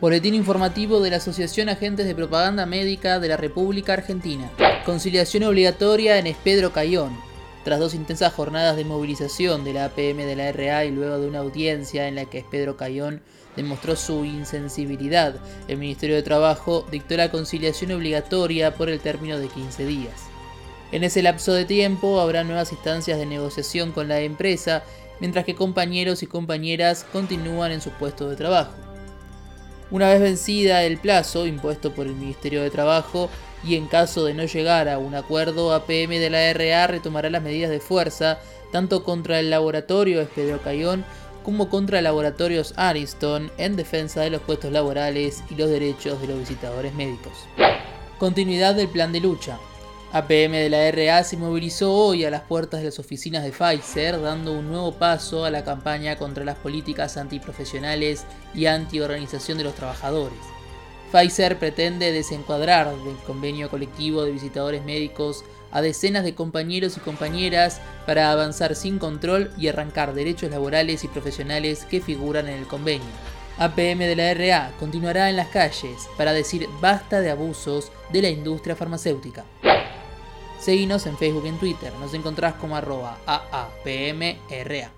Boletín informativo de la Asociación Agentes de Propaganda Médica de la República Argentina. Conciliación obligatoria en Espedro Cayón. Tras dos intensas jornadas de movilización de la APM de la RA y luego de una audiencia en la que Espedro Cayón demostró su insensibilidad, el Ministerio de Trabajo dictó la conciliación obligatoria por el término de 15 días. En ese lapso de tiempo habrá nuevas instancias de negociación con la empresa, mientras que compañeros y compañeras continúan en su puesto de trabajo. Una vez vencida el plazo impuesto por el Ministerio de Trabajo y en caso de no llegar a un acuerdo, APM de la RA retomará las medidas de fuerza tanto contra el laboratorio Espedro Cayón como contra laboratorios Ariston en defensa de los puestos laborales y los derechos de los visitadores médicos. Continuidad del plan de lucha. APM de la RA se movilizó hoy a las puertas de las oficinas de Pfizer, dando un nuevo paso a la campaña contra las políticas antiprofesionales y antiorganización de los trabajadores. Pfizer pretende desencuadrar del convenio colectivo de visitadores médicos a decenas de compañeros y compañeras para avanzar sin control y arrancar derechos laborales y profesionales que figuran en el convenio. APM de la RA continuará en las calles para decir basta de abusos de la industria farmacéutica. Seguinos en Facebook y en Twitter. Nos encontrás como arroba AAPMRA.